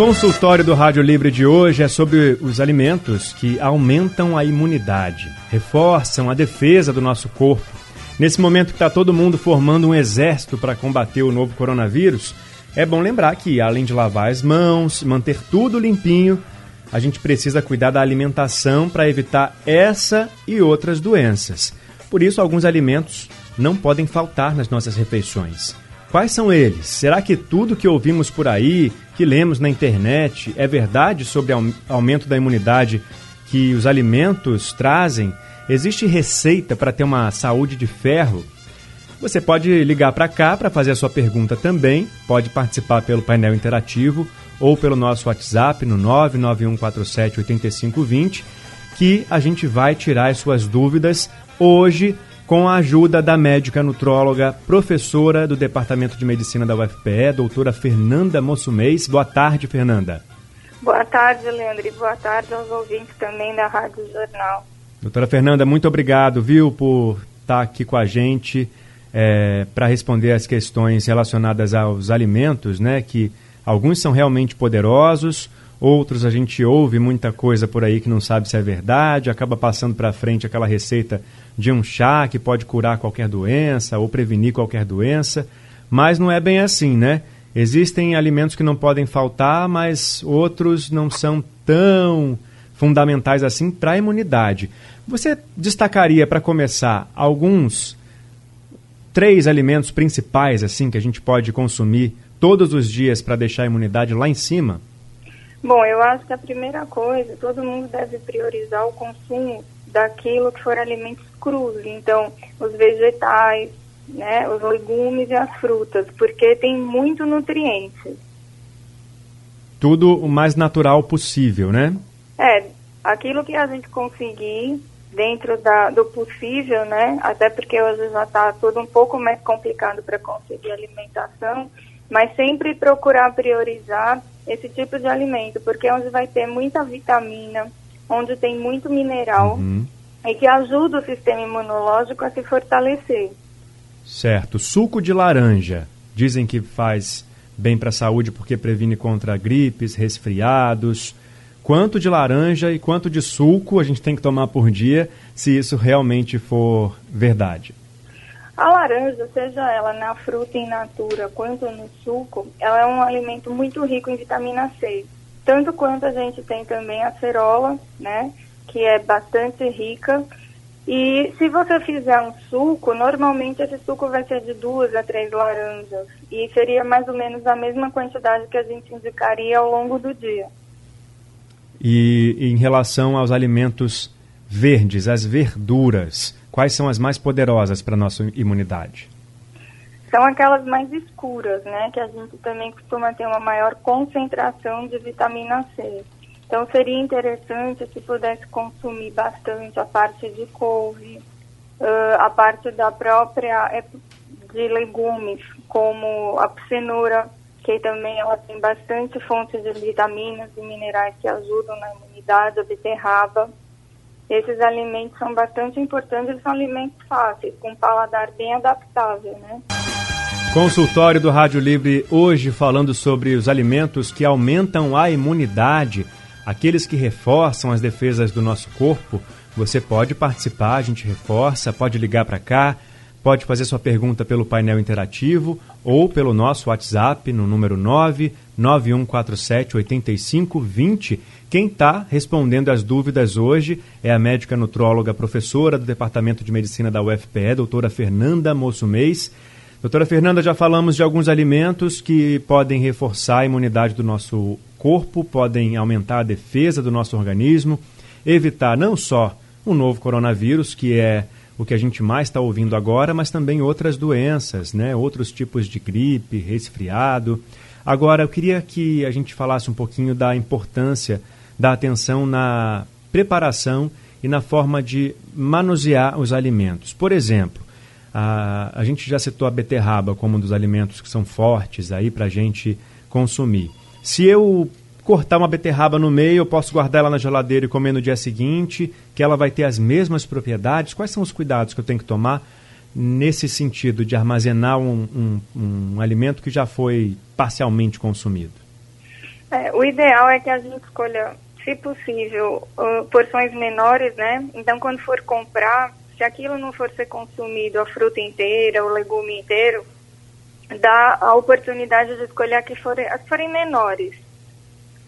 Consultório do Rádio Livre de hoje é sobre os alimentos que aumentam a imunidade, reforçam a defesa do nosso corpo. Nesse momento que está todo mundo formando um exército para combater o novo coronavírus, é bom lembrar que, além de lavar as mãos, manter tudo limpinho, a gente precisa cuidar da alimentação para evitar essa e outras doenças. Por isso, alguns alimentos não podem faltar nas nossas refeições. Quais são eles? Será que tudo que ouvimos por aí, que lemos na internet, é verdade sobre o aumento da imunidade que os alimentos trazem? Existe receita para ter uma saúde de ferro? Você pode ligar para cá para fazer a sua pergunta também, pode participar pelo painel interativo ou pelo nosso WhatsApp no 991478520, que a gente vai tirar as suas dúvidas hoje com a ajuda da médica nutróloga, professora do Departamento de Medicina da UFPE, doutora Fernanda Mossumês. Boa tarde, Fernanda. Boa tarde, Leandro, e boa tarde aos ouvintes também da Rádio Jornal. Doutora Fernanda, muito obrigado, viu, por estar aqui com a gente é, para responder as questões relacionadas aos alimentos, né, que alguns são realmente poderosos, outros a gente ouve muita coisa por aí que não sabe se é verdade, acaba passando para frente aquela receita de um chá que pode curar qualquer doença ou prevenir qualquer doença, mas não é bem assim, né? Existem alimentos que não podem faltar, mas outros não são tão fundamentais assim para a imunidade. Você destacaria, para começar, alguns três alimentos principais assim que a gente pode consumir todos os dias para deixar a imunidade lá em cima? Bom, eu acho que a primeira coisa, todo mundo deve priorizar o consumo daquilo que for alimentos crus, então os vegetais, né, os legumes e as frutas, porque tem muito nutriente. Tudo o mais natural possível, né? É, aquilo que a gente conseguir dentro da, do possível, né? Até porque hoje já está tudo um pouco mais complicado para conseguir alimentação, mas sempre procurar priorizar esse tipo de alimento, porque é onde vai ter muita vitamina, onde tem muito mineral uhum. e que ajuda o sistema imunológico a se fortalecer. Certo. Suco de laranja. Dizem que faz bem para a saúde porque previne contra gripes, resfriados. Quanto de laranja e quanto de suco a gente tem que tomar por dia, se isso realmente for verdade? A laranja, seja ela na fruta in natura quanto no suco, ela é um alimento muito rico em vitamina C tanto quanto a gente tem também a cerola, né, que é bastante rica. E se você fizer um suco, normalmente esse suco vai ser de duas a três laranjas e seria mais ou menos a mesma quantidade que a gente indicaria ao longo do dia. E em relação aos alimentos verdes, as verduras, quais são as mais poderosas para a nossa imunidade? são aquelas mais escuras, né? Que a gente também costuma ter uma maior concentração de vitamina C. Então seria interessante se pudesse consumir bastante a parte de couve, a parte da própria é, de legumes, como a cenoura, que também ela tem bastante fontes de vitaminas e minerais que ajudam na imunidade, a beterraba. Esses alimentos são bastante importantes, e são alimentos fáceis, com paladar bem adaptável, né? Consultório do Rádio Livre hoje falando sobre os alimentos que aumentam a imunidade, aqueles que reforçam as defesas do nosso corpo. Você pode participar, a gente reforça, pode ligar para cá, pode fazer sua pergunta pelo painel interativo ou pelo nosso WhatsApp no número 99147 8520. Quem está respondendo as dúvidas hoje é a médica nutróloga professora do Departamento de Medicina da UFPE, doutora Fernanda Moço Mês. Doutora Fernanda, já falamos de alguns alimentos que podem reforçar a imunidade do nosso corpo, podem aumentar a defesa do nosso organismo, evitar não só o novo coronavírus, que é o que a gente mais está ouvindo agora, mas também outras doenças, né? outros tipos de gripe, resfriado. Agora, eu queria que a gente falasse um pouquinho da importância da atenção na preparação e na forma de manusear os alimentos. Por exemplo, a, a gente já citou a beterraba como um dos alimentos que são fortes aí para a gente consumir. Se eu cortar uma beterraba no meio, eu posso guardar ela na geladeira e comer no dia seguinte, que ela vai ter as mesmas propriedades. Quais são os cuidados que eu tenho que tomar nesse sentido de armazenar um, um, um alimento que já foi parcialmente consumido? É, o ideal é que a gente escolha, se possível, uh, porções menores, né? Então, quando for comprar, se aquilo não for ser consumido, a fruta inteira, o legume inteiro, dá a oportunidade de escolher que forem, as que forem menores.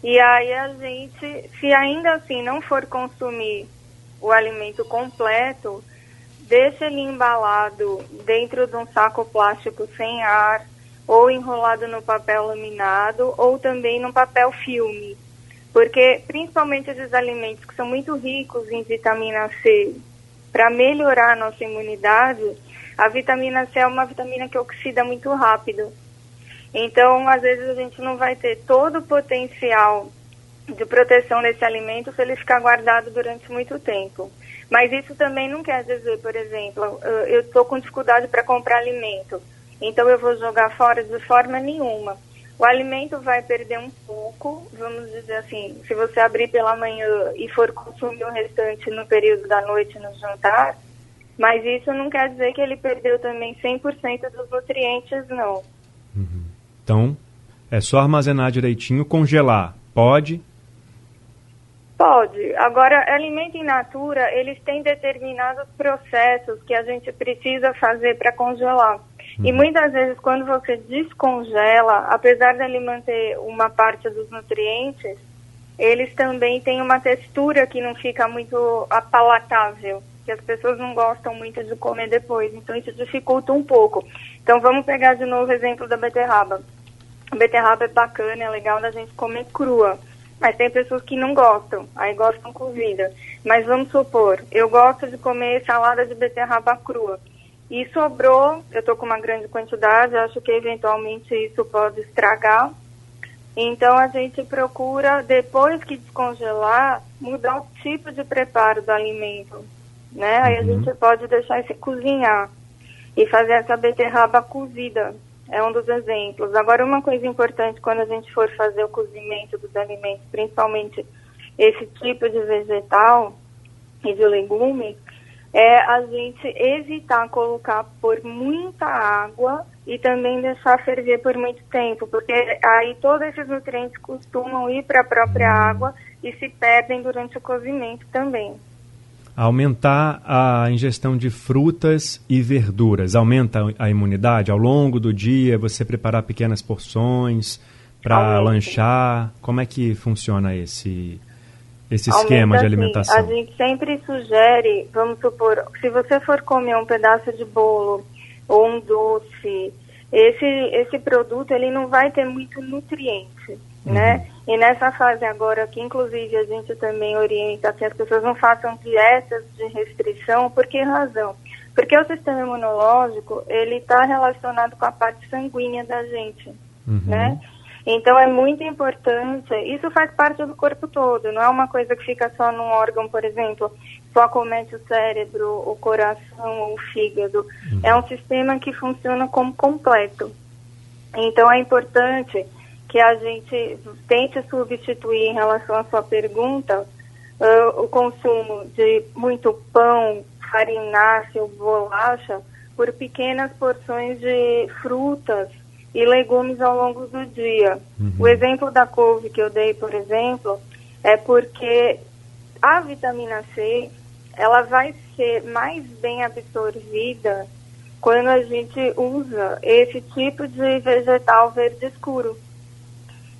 E aí a gente, se ainda assim não for consumir o alimento completo, deixa ele embalado dentro de um saco plástico sem ar, ou enrolado no papel laminado, ou também no papel filme. Porque, principalmente esses alimentos que são muito ricos em vitamina C, para melhorar a nossa imunidade, a vitamina C é uma vitamina que oxida muito rápido. Então, às vezes, a gente não vai ter todo o potencial de proteção desse alimento se ele ficar guardado durante muito tempo. Mas isso também não quer dizer, por exemplo, eu estou com dificuldade para comprar alimento, então eu vou jogar fora de forma nenhuma. O alimento vai perder um pouco, vamos dizer assim, se você abrir pela manhã e for consumir o restante no período da noite no jantar, mas isso não quer dizer que ele perdeu também 100% dos nutrientes, não. Uhum. Então, é só armazenar direitinho, congelar. Pode? Pode. Agora, alimento in natura, eles têm determinados processos que a gente precisa fazer para congelar. Uhum. E muitas vezes, quando você descongela, apesar de ele manter uma parte dos nutrientes, eles também têm uma textura que não fica muito apalatável que as pessoas não gostam muito de comer depois. Então isso dificulta um pouco. Então vamos pegar de novo o exemplo da beterraba. A beterraba é bacana, é legal da gente comer crua. Mas tem pessoas que não gostam, aí gostam cozida. Mas vamos supor, eu gosto de comer salada de beterraba crua. E sobrou, eu estou com uma grande quantidade, acho que eventualmente isso pode estragar. Então a gente procura, depois que descongelar, mudar o tipo de preparo do alimento né? Aí a uhum. gente pode deixar esse cozinhar e fazer essa beterraba cozida. É um dos exemplos. Agora, uma coisa importante quando a gente for fazer o cozimento dos alimentos, principalmente esse tipo de vegetal e de legume, é a gente evitar colocar por muita água e também deixar ferver por muito tempo, porque aí todos esses nutrientes costumam ir para a própria água e se perdem durante o cozimento também aumentar a ingestão de frutas e verduras. Aumenta a imunidade ao longo do dia, você preparar pequenas porções para lanchar. Como é que funciona esse esse esquema de alimentação? Assim, a gente sempre sugere, vamos supor, se você for comer um pedaço de bolo ou um doce, esse esse produto ele não vai ter muito nutriente, uhum. né? E nessa fase agora, que inclusive a gente também orienta que as pessoas não façam dietas de restrição, por que razão? Porque o sistema imunológico, ele está relacionado com a parte sanguínea da gente, uhum. né? Então é muito importante, isso faz parte do corpo todo, não é uma coisa que fica só num órgão, por exemplo, só acomete o cérebro, o coração ou o fígado. Uhum. É um sistema que funciona como completo. Então é importante que a gente tente substituir em relação à sua pergunta uh, o consumo de muito pão, farináceo, bolacha, por pequenas porções de frutas e legumes ao longo do dia. Uhum. O exemplo da couve que eu dei, por exemplo, é porque a vitamina C ela vai ser mais bem absorvida quando a gente usa esse tipo de vegetal verde escuro.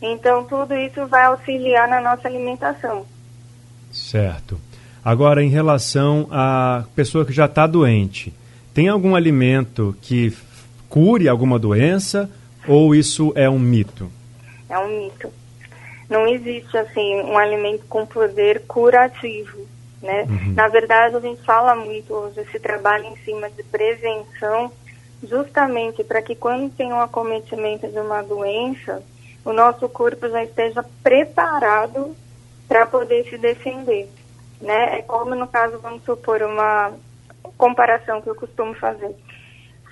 Então, tudo isso vai auxiliar na nossa alimentação. Certo. Agora, em relação à pessoa que já está doente, tem algum alimento que cure alguma doença ou isso é um mito? É um mito. Não existe, assim, um alimento com poder curativo, né? Uhum. Na verdade, a gente fala muito hoje esse trabalho em cima de prevenção, justamente para que quando tem um acometimento de uma doença, o nosso corpo já esteja preparado para poder se defender. né? É como no caso, vamos supor, uma comparação que eu costumo fazer.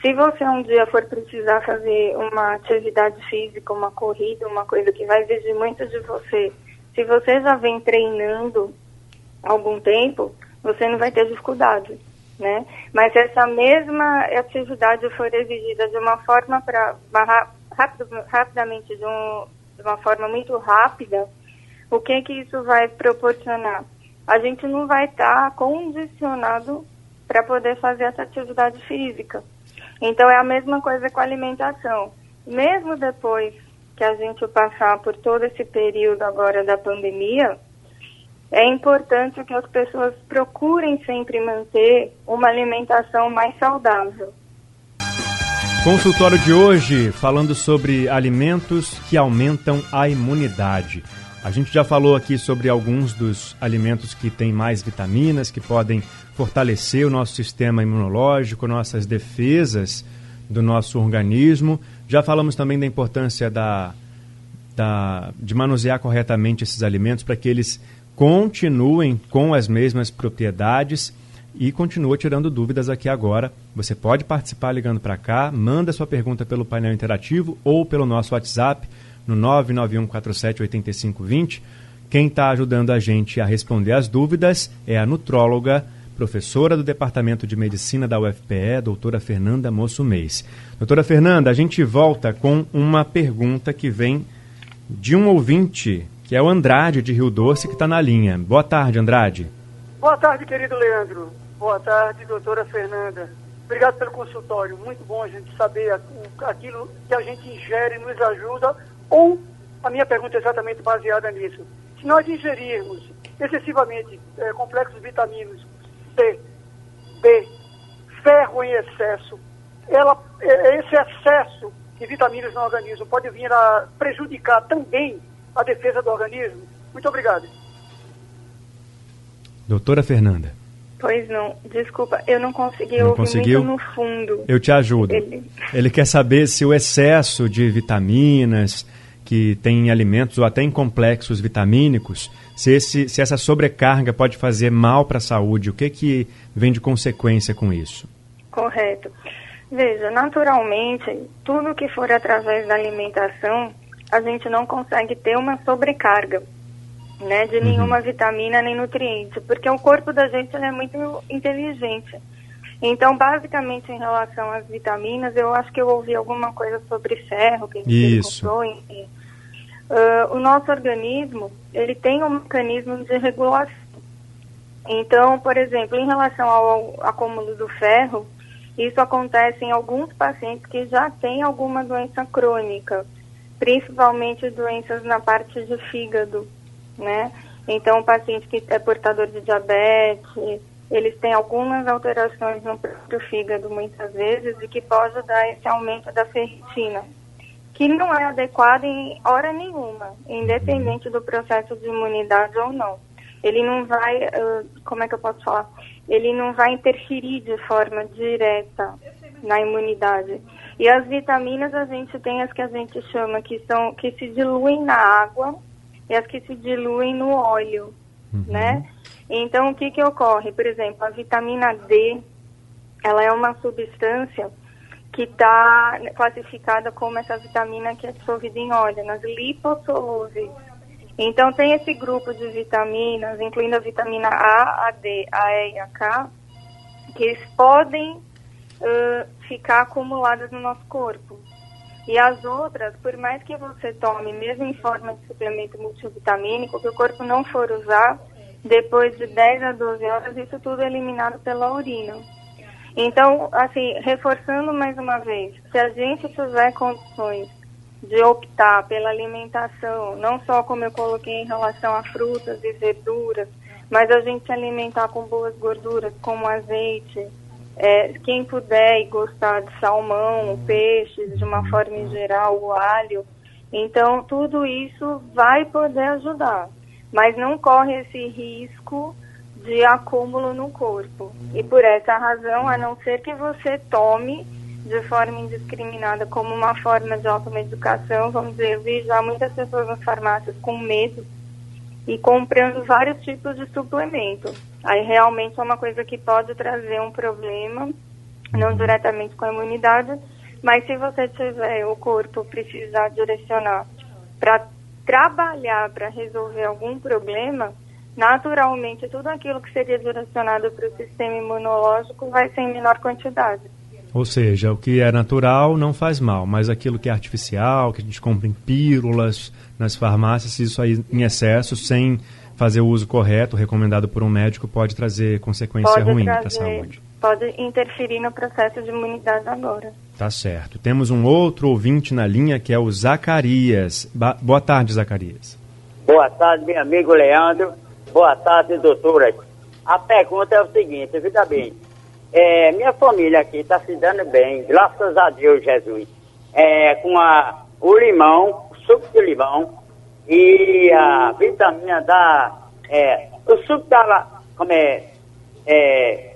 Se você um dia for precisar fazer uma atividade física, uma corrida, uma coisa que vai exigir muito de você, se você já vem treinando algum tempo, você não vai ter dificuldade, né? Mas se essa mesma atividade for exigida de uma forma para rápido, rapidamente, de, um, de uma forma muito rápida, o que que isso vai proporcionar? A gente não vai estar tá condicionado para poder fazer essa atividade física. Então é a mesma coisa com a alimentação. Mesmo depois que a gente passar por todo esse período agora da pandemia, é importante que as pessoas procurem sempre manter uma alimentação mais saudável. Consultório de hoje falando sobre alimentos que aumentam a imunidade. A gente já falou aqui sobre alguns dos alimentos que têm mais vitaminas, que podem fortalecer o nosso sistema imunológico, nossas defesas do nosso organismo. Já falamos também da importância da, da, de manusear corretamente esses alimentos para que eles continuem com as mesmas propriedades e continua tirando dúvidas aqui agora. Você pode participar ligando para cá, manda sua pergunta pelo painel interativo ou pelo nosso WhatsApp no 991478520. Quem está ajudando a gente a responder as dúvidas é a nutróloga professora do Departamento de Medicina da UFPE, doutora Fernanda Moço Mês. Doutora Fernanda, a gente volta com uma pergunta que vem de um ouvinte, que é o Andrade de Rio Doce, que está na linha. Boa tarde, Andrade. Boa tarde, querido Leandro. Boa tarde, doutora Fernanda. Obrigado pelo consultório. Muito bom a gente saber aquilo que a gente ingere nos ajuda, ou a minha pergunta é exatamente baseada nisso. Se nós ingerirmos excessivamente é, complexos vitaminos C, B, ferro em excesso, ela, é, esse excesso de vitaminas no organismo pode vir a prejudicar também a defesa do organismo? Muito obrigado. Doutora Fernanda. Pois não, desculpa, eu não consegui não ouvir conseguiu? muito no fundo. Eu te ajudo. Ele... Ele quer saber se o excesso de vitaminas que tem em alimentos ou até em complexos vitamínicos se, esse, se essa sobrecarga pode fazer mal para a saúde, o que, que vem de consequência com isso? Correto. Veja, naturalmente, tudo que for através da alimentação, a gente não consegue ter uma sobrecarga né, de uhum. nenhuma uhum. vitamina nem nutriente, porque o corpo da gente é muito inteligente. Então, basicamente, em relação às vitaminas, eu acho que eu ouvi alguma coisa sobre ferro, que Isso. comprou, enfim. Uh, o nosso organismo, ele tem um mecanismo de regulação. Então, por exemplo, em relação ao acúmulo do ferro, isso acontece em alguns pacientes que já têm alguma doença crônica, principalmente doenças na parte de fígado, né? Então, o paciente que é portador de diabetes, eles têm algumas alterações no próprio fígado, muitas vezes, e que pode dar esse aumento da ferritina que não é adequado em hora nenhuma, independente do processo de imunidade ou não. Ele não vai, uh, como é que eu posso falar? Ele não vai interferir de forma direta na imunidade. E as vitaminas a gente tem as que a gente chama que são que se diluem na água e as que se diluem no óleo, uhum. né? Então o que que ocorre? Por exemplo, a vitamina D, ela é uma substância que está classificada como essa vitamina que é dissolvida em óleo, nas lipossolúveis. Então, tem esse grupo de vitaminas, incluindo a vitamina A, a D, a E e a K, que eles podem uh, ficar acumuladas no nosso corpo. E as outras, por mais que você tome, mesmo em forma de suplemento multivitamínico, que o corpo não for usar, depois de 10 a 12 horas, isso tudo é eliminado pela urina. Então, assim, reforçando mais uma vez, se a gente tiver condições de optar pela alimentação, não só como eu coloquei em relação a frutas e verduras, mas a gente se alimentar com boas gorduras, como azeite, é, quem puder e gostar de salmão, peixes, de uma forma em geral, o alho. Então, tudo isso vai poder ajudar, mas não corre esse risco de acúmulo no corpo. E por essa razão, a não ser que você tome de forma indiscriminada como uma forma de automedicação, vamos dizer, eu vi já muitas pessoas nas farmácias com medo e comprando vários tipos de suplemento. Aí realmente é uma coisa que pode trazer um problema, não diretamente com a imunidade, mas se você tiver o corpo precisar direcionar para trabalhar para resolver algum problema, naturalmente tudo aquilo que seria direcionado para o sistema imunológico vai ser em menor quantidade. Ou seja, o que é natural não faz mal, mas aquilo que é artificial, que a gente compra em pílulas nas farmácias, isso aí em excesso, sem fazer o uso correto, recomendado por um médico, pode trazer consequência pode ruim para a saúde. Pode interferir no processo de imunidade agora. Tá certo. Temos um outro ouvinte na linha que é o Zacarias. Ba Boa tarde, Zacarias. Boa tarde, meu amigo Leandro. Boa tarde, doutora. A pergunta é o seguinte, veja bem. É, minha família aqui está se dando bem, graças a Deus, Jesus. É, com a, o limão, o suco de limão e a vitamina da. É, o suco da. Como é? é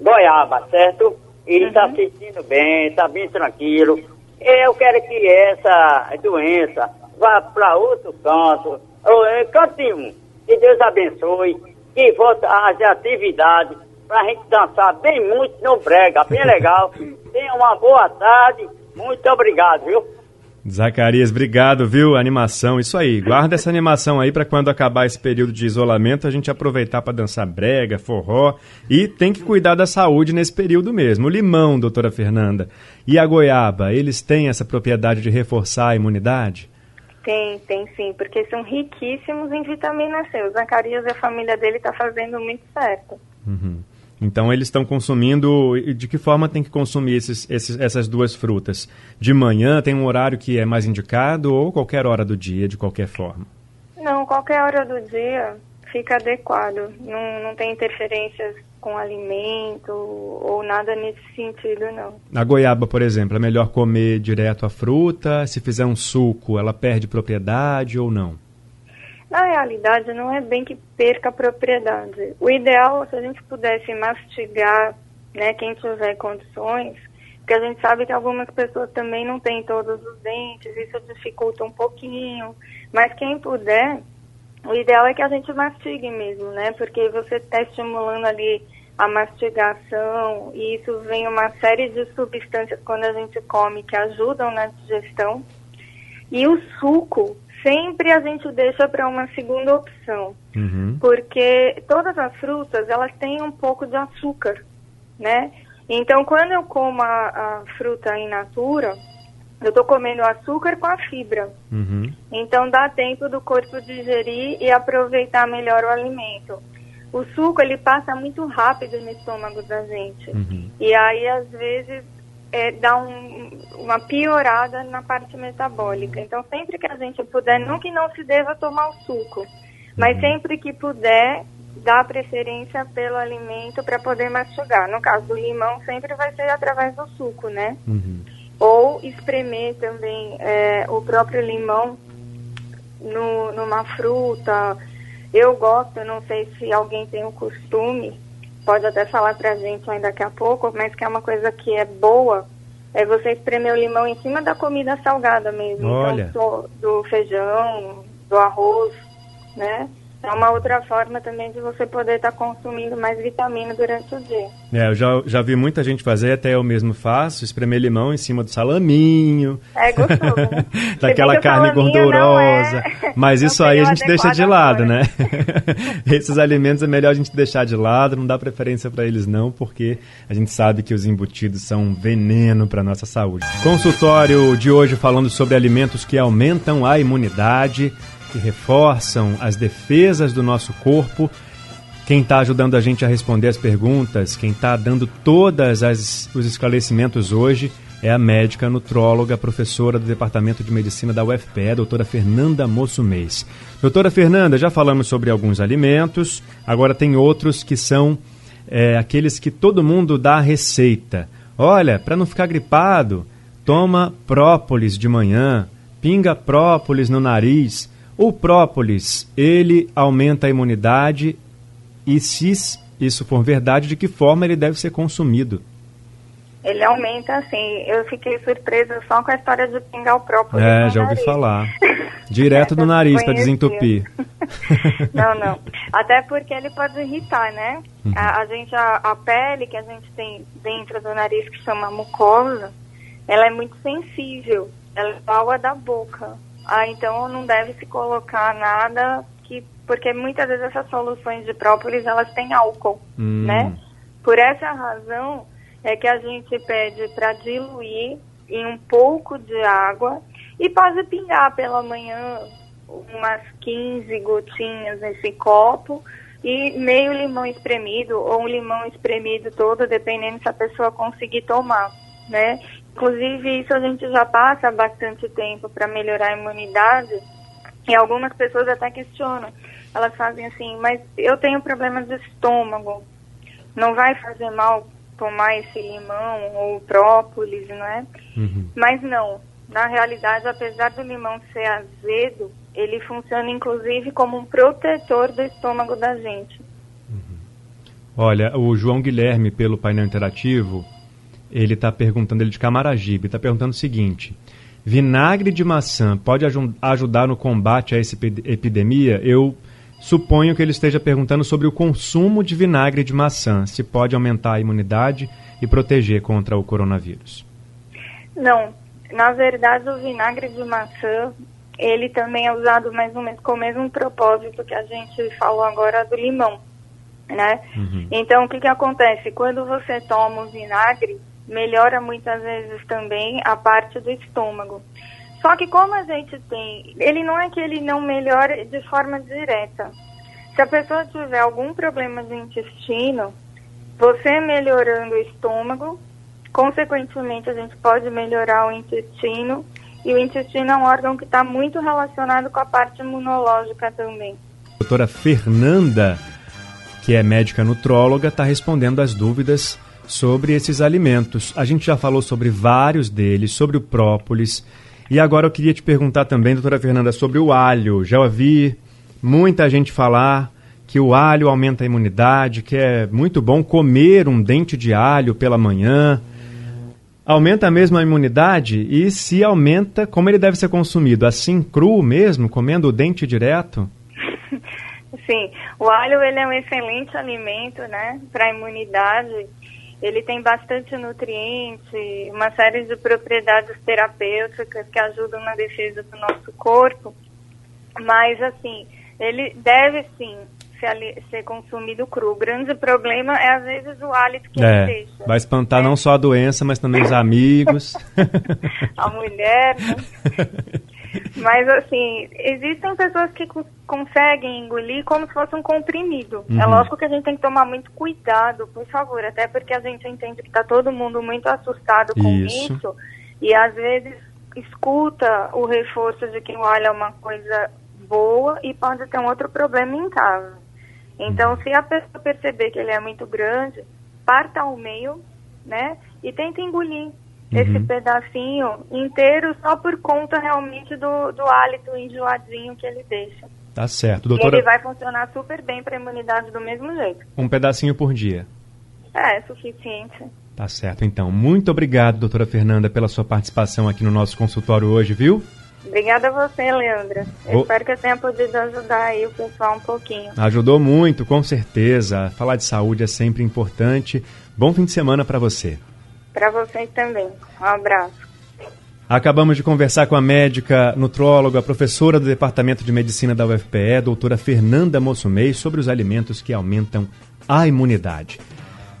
goiaba, certo? E está uhum. se sentindo bem, está bem tranquilo. Eu quero que essa doença vá para outro canto, ou, cantinho. Que Deus abençoe, que volte às atividades pra gente dançar bem muito no brega, bem legal. Tenha uma boa tarde, muito obrigado, viu? Zacarias, obrigado, viu? Animação, isso aí. Guarda essa animação aí para quando acabar esse período de isolamento a gente aproveitar para dançar brega, forró e tem que cuidar da saúde nesse período mesmo. O limão, doutora Fernanda, e a goiaba, eles têm essa propriedade de reforçar a imunidade? Tem, tem sim, porque são riquíssimos em vitamina C. O Zacarias e a família dele está fazendo muito certo. Uhum. Então eles estão consumindo. De que forma tem que consumir esses, esses, essas duas frutas? De manhã tem um horário que é mais indicado ou qualquer hora do dia, de qualquer forma? Não, qualquer hora do dia fica adequado. Não, não tem interferências com alimento ou nada nesse sentido, não. A goiaba, por exemplo, é melhor comer direto a fruta? Se fizer um suco, ela perde propriedade ou não? Na realidade, não é bem que perca a propriedade. O ideal, se a gente pudesse mastigar, né, quem tiver condições, porque a gente sabe que algumas pessoas também não têm todos os dentes, isso dificulta um pouquinho, mas quem puder, o ideal é que a gente mastigue mesmo, né, porque você está estimulando ali a mastigação e isso vem uma série de substâncias quando a gente come que ajudam na digestão. E o suco, sempre a gente deixa para uma segunda opção, uhum. porque todas as frutas elas têm um pouco de açúcar, né? Então, quando eu como a, a fruta in natura, eu estou comendo açúcar com a fibra. Uhum. Então, dá tempo do corpo digerir e aproveitar melhor o alimento. O suco, ele passa muito rápido no estômago da gente. Uhum. E aí, às vezes, é, dá um, uma piorada na parte metabólica. Então, sempre que a gente puder, não que não se deva tomar o suco, mas uhum. sempre que puder, dá preferência pelo alimento para poder mastigar. No caso do limão, sempre vai ser através do suco, né? Ou espremer também é, o próprio limão no, numa fruta. Eu gosto, não sei se alguém tem o costume, pode até falar pra gente ainda daqui a pouco, mas que é uma coisa que é boa, é você espremer o limão em cima da comida salgada mesmo. Então, Olha. Então, do, do feijão, do arroz, né? É uma outra forma também de você poder estar tá consumindo mais vitamina durante o dia. É, eu já, já vi muita gente fazer, até eu mesmo faço, espremer limão em cima do salaminho. É gostoso, né? Daquela carne gordurosa. É... Mas isso aí a gente deixa de lado, né? Esses alimentos é melhor a gente deixar de lado, não dá preferência para eles não, porque a gente sabe que os embutidos são um veneno para nossa saúde. Consultório de hoje falando sobre alimentos que aumentam a imunidade que reforçam as defesas do nosso corpo. Quem está ajudando a gente a responder as perguntas, quem está dando todos os esclarecimentos hoje é a médica nutróloga, professora do Departamento de Medicina da UFPE, doutora Fernanda Moço Mês. Doutora Fernanda, já falamos sobre alguns alimentos, agora tem outros que são é, aqueles que todo mundo dá a receita. Olha, para não ficar gripado, toma própolis de manhã, pinga própolis no nariz. O própolis, ele aumenta a imunidade e se isso for verdade, de que forma ele deve ser consumido? Ele aumenta, assim. Eu fiquei surpresa só com a história de pingar o próprio. É, já ouvi nariz. falar. Direto no nariz para desentupir. não, não. Até porque ele pode irritar, né? Uhum. A, a, gente, a, a, pele que a gente tem dentro do nariz, que chama mucosa, ela é muito sensível. Ela é igual a da boca. Ah, então não deve se colocar nada que. Porque muitas vezes essas soluções de própolis elas têm álcool, hum. né? Por essa razão é que a gente pede para diluir em um pouco de água e pode pingar pela manhã umas 15 gotinhas nesse copo e meio limão espremido ou um limão espremido todo, dependendo se a pessoa conseguir tomar, né? Inclusive, isso a gente já passa há bastante tempo para melhorar a imunidade e algumas pessoas até questionam. Elas fazem assim, mas eu tenho problemas de estômago, não vai fazer mal tomar esse limão ou própolis, não é? Uhum. Mas não, na realidade, apesar do limão ser azedo, ele funciona inclusive como um protetor do estômago da gente. Uhum. Olha, o João Guilherme, pelo painel interativo, ele está perguntando, ele de Camaragibe, está perguntando o seguinte: vinagre de maçã pode ajudar no combate a essa epidemia? Eu suponho que ele esteja perguntando sobre o consumo de vinagre de maçã, se pode aumentar a imunidade e proteger contra o coronavírus. Não, na verdade o vinagre de maçã ele também é usado mais ou menos com o mesmo propósito que a gente falou agora do limão, né? Uhum. Então o que que acontece quando você toma o vinagre melhora muitas vezes também a parte do estômago. Só que como a gente tem, ele não é que ele não melhora de forma direta. Se a pessoa tiver algum problema de intestino, você melhorando o estômago, consequentemente a gente pode melhorar o intestino, e o intestino é um órgão que está muito relacionado com a parte imunológica também. doutora Fernanda, que é médica nutróloga, está respondendo as dúvidas sobre esses alimentos. A gente já falou sobre vários deles, sobre o própolis. E agora eu queria te perguntar também, doutora Fernanda, sobre o alho. Já ouvi muita gente falar que o alho aumenta a imunidade, que é muito bom comer um dente de alho pela manhã. Aumenta mesmo a imunidade? E se aumenta, como ele deve ser consumido? Assim, cru mesmo, comendo o dente direto? Sim, o alho ele é um excelente alimento, né, para a imunidade ele tem bastante nutriente, uma série de propriedades terapêuticas que ajudam na defesa do nosso corpo. Mas, assim, ele deve sim ser, consumido cru. O grande problema é, às vezes, o hálito que é, ele deixa. Vai espantar é. não só a doença, mas também os amigos. a mulher, né? Mas, assim, existem pessoas que conseguem engolir como se fosse um comprimido. É uhum. É lógico que a gente tem que tomar muito cuidado, por favor, até porque a gente entende que está todo mundo muito assustado com isso. isso. E, às vezes, escuta o reforço de que o alho é uma coisa boa e pode ter um outro problema em casa. Então, se a pessoa perceber que ele é muito grande, parta ao meio, né? E tenta engolir esse uhum. pedacinho inteiro só por conta realmente do, do hálito enjoadinho que ele deixa. Tá certo, doutora. E ele vai funcionar super bem para a imunidade do mesmo jeito. Um pedacinho por dia. É, é suficiente. Tá certo, então. Muito obrigado, doutora Fernanda, pela sua participação aqui no nosso consultório hoje, viu? Obrigada a você, Leandra. Eu espero que eu tenha podido ajudar aí o pessoal um pouquinho. Ajudou muito, com certeza. Falar de saúde é sempre importante. Bom fim de semana para você. Para vocês também. Um abraço. Acabamos de conversar com a médica nutróloga, professora do Departamento de Medicina da UFPE, doutora Fernanda Mossumei, sobre os alimentos que aumentam a imunidade.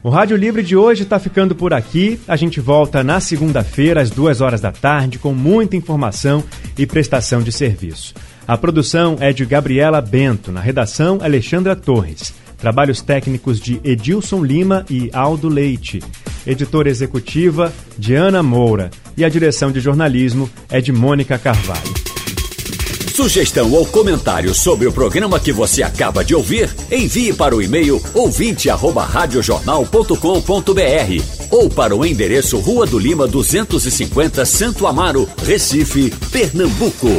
O Rádio Livre de hoje está ficando por aqui. A gente volta na segunda-feira, às duas horas da tarde, com muita informação e prestação de serviço. A produção é de Gabriela Bento, na redação, Alexandra Torres. Trabalhos técnicos de Edilson Lima e Aldo Leite. Editora executiva, Diana Moura. E a direção de jornalismo é de Mônica Carvalho. Sugestão ou comentário sobre o programa que você acaba de ouvir, envie para o e-mail ouvinte@radiojornal.com.br ou para o endereço Rua do Lima 250, Santo Amaro, Recife, Pernambuco.